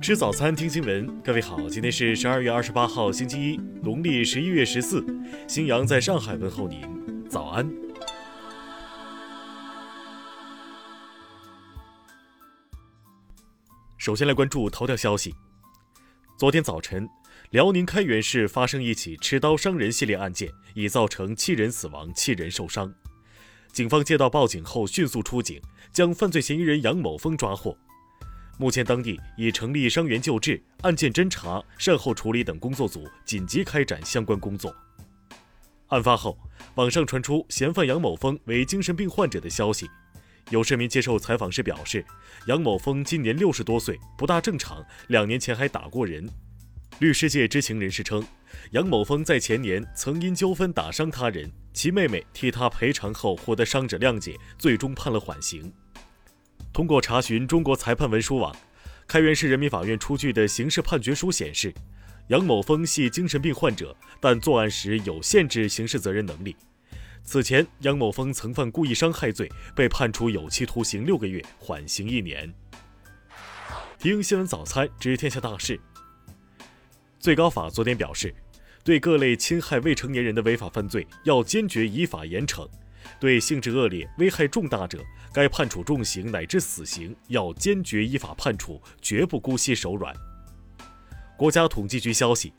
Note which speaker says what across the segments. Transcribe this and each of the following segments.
Speaker 1: 吃早餐，听新闻。各位好，今天是十二月二十八号，星期一，农历十一月十四。新阳在上海问候您，早安。首先来关注头条消息。昨天早晨，辽宁开原市发生一起持刀伤人系列案件，已造成七人死亡、七人受伤。警方接到报警后，迅速出警，将犯罪嫌疑人杨某峰抓获。目前，当地已成立伤员救治、案件侦查、善后处理等工作组，紧急开展相关工作。案发后，网上传出嫌犯杨某峰为精神病患者的消息。有市民接受采访时表示，杨某峰今年六十多岁，不大正常，两年前还打过人。律师界知情人士称，杨某峰在前年曾因纠纷打伤他人，其妹妹替他赔偿后获得伤者谅解，最终判了缓刑。通过查询中国裁判文书网，开原市人民法院出具的刑事判决书显示，杨某峰系精神病患者，但作案时有限制刑事责任能力。此前，杨某峰曾犯故意伤害罪，被判处有期徒刑六个月，缓刑一年。听新闻早餐知天下大事。最高法昨天表示，对各类侵害未成年人的违法犯罪，要坚决依法严惩。对性质恶劣、危害重大者，该判处重刑乃至死刑，要坚决依法判处，绝不姑息手软。国家统计局消息，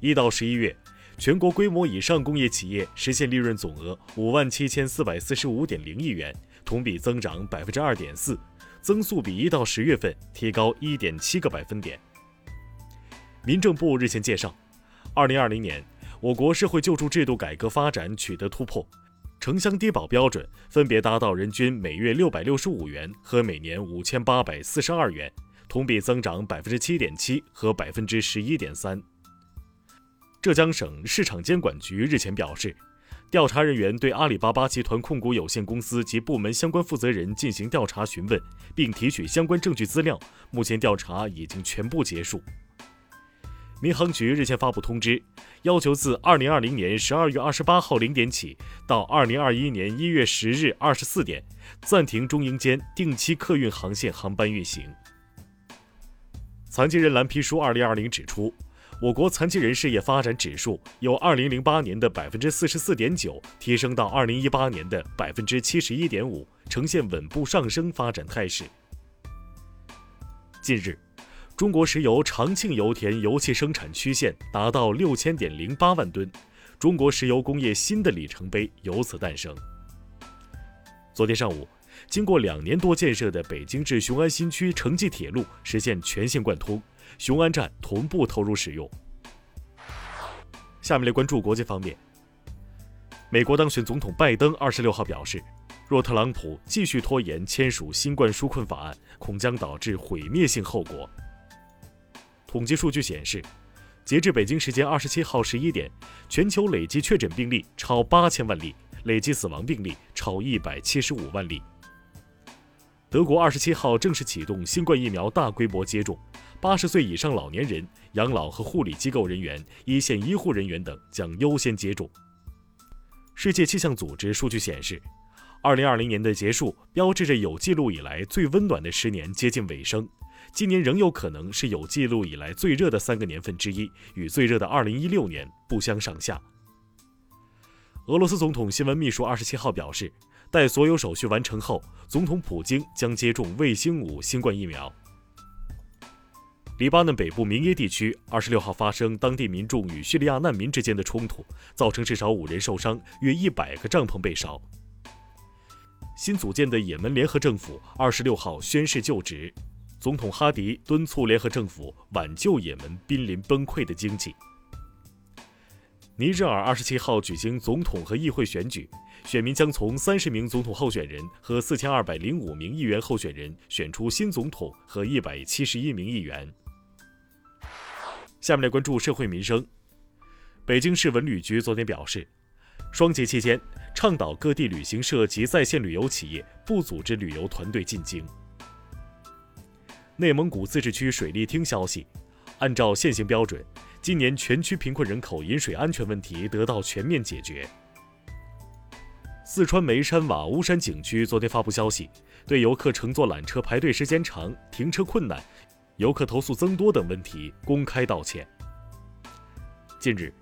Speaker 1: 一到十一月，全国规模以上工业企业实现利润总额五万七千四百四十五点零亿元，同比增长百分之二点四，增速比一到十月份提高一点七个百分点。民政部日前介绍，二零二零年，我国社会救助制度改革发展取得突破。城乡低保标准分别达到人均每月六百六十五元和每年五千八百四十二元，同比增长百分之七点七和百分之十一点三。浙江省市场监管局日前表示，调查人员对阿里巴巴集团控股有限公司及部门相关负责人进行调查询问，并提取相关证据资料，目前调查已经全部结束。民航局日前发布通知，要求自二零二零年十二月二十八号零点起到二零二一年一月十日二十四点，暂停中英间定期客运航线航班运行。残疾人蓝皮书二零二零指出，我国残疾人事业发展指数由二零零八年的百分之四十四点九提升到二零一八年的百分之七十一点五，呈现稳步上升发展态势。近日。中国石油长庆油田油气生产曲线达到六千点零八万吨，中国石油工业新的里程碑由此诞生。昨天上午，经过两年多建设的北京至雄安新区城际铁路实现全线贯通，雄安站同步投入使用。下面来关注国际方面，美国当选总统拜登二十六号表示，若特朗普继续拖延签署新冠纾困法案，恐将导致毁灭性后果。统计数据显示，截至北京时间二十七号十一点，全球累计确诊病例超八千万例，累计死亡病例超一百七十五万例。德国二十七号正式启动新冠疫苗大规模接种，八十岁以上老年人、养老和护理机构人员、一线医护人员等将优先接种。世界气象组织数据显示，二零二零年的结束标志着有记录以来最温暖的十年接近尾声。今年仍有可能是有记录以来最热的三个年份之一，与最热的2016年不相上下。俄罗斯总统新闻秘书二十七号表示，待所有手续完成后，总统普京将接种卫星五新冠疫苗。黎巴嫩北部民耶地区二十六号发生当地民众与叙利亚难民之间的冲突，造成至少五人受伤，约一百个帐篷被烧。新组建的也门联合政府二十六号宣誓就职。总统哈迪敦促联合政府挽救也门濒临崩溃的经济。尼日尔二十七号举行总统和议会选举，选民将从三十名总统候选人和四千二百零五名议员候选人选出新总统和一百七十一名议员。下面来关注社会民生。北京市文旅局昨天表示，双节期间倡导各地旅行社及在线旅游企业不组织旅游团队进京。内蒙古自治区水利厅消息，按照现行标准，今年全区贫困人口饮水安全问题得到全面解决。四川眉山瓦屋山景区昨天发布消息，对游客乘坐缆车排队时间长、停车困难游客投诉增多等问题公开道歉。近日，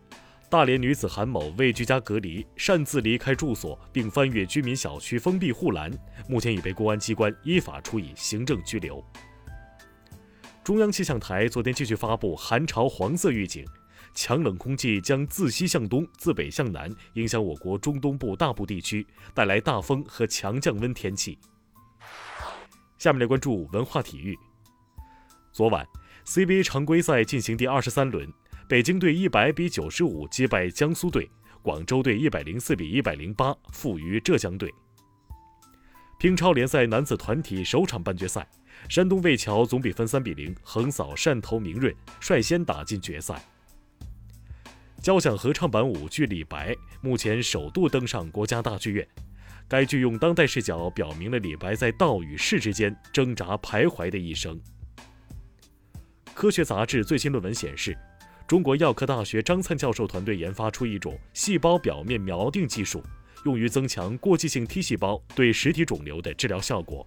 Speaker 1: 大连女子韩某为居家隔离，擅自离开住所，并翻越居民小区封闭护栏，目前已被公安机关依法处以行政拘留。中央气象台昨天继续发布寒潮黄色预警，强冷空气将自西向东、自北向南，影响我国中东部大部地区，带来大风和强降温天气。下面来关注文化体育。昨晚，CBA 常规赛进行第二十三轮。北京队一百比九十五击败江苏队，广州队一百零四比一百零八负于浙江队。乒超联赛男子团体首场半决赛，山东魏桥总比分三比零横扫汕头明润，率先打进决赛。交响合唱版舞剧《李白》目前首度登上国家大剧院，该剧用当代视角表明了李白在道与世之间挣扎徘徊的一生。科学杂志最新论文显示。中国药科大学张灿教授团队研发出一种细胞表面锚定技术，用于增强过继性 T 细胞对实体肿瘤的治疗效果。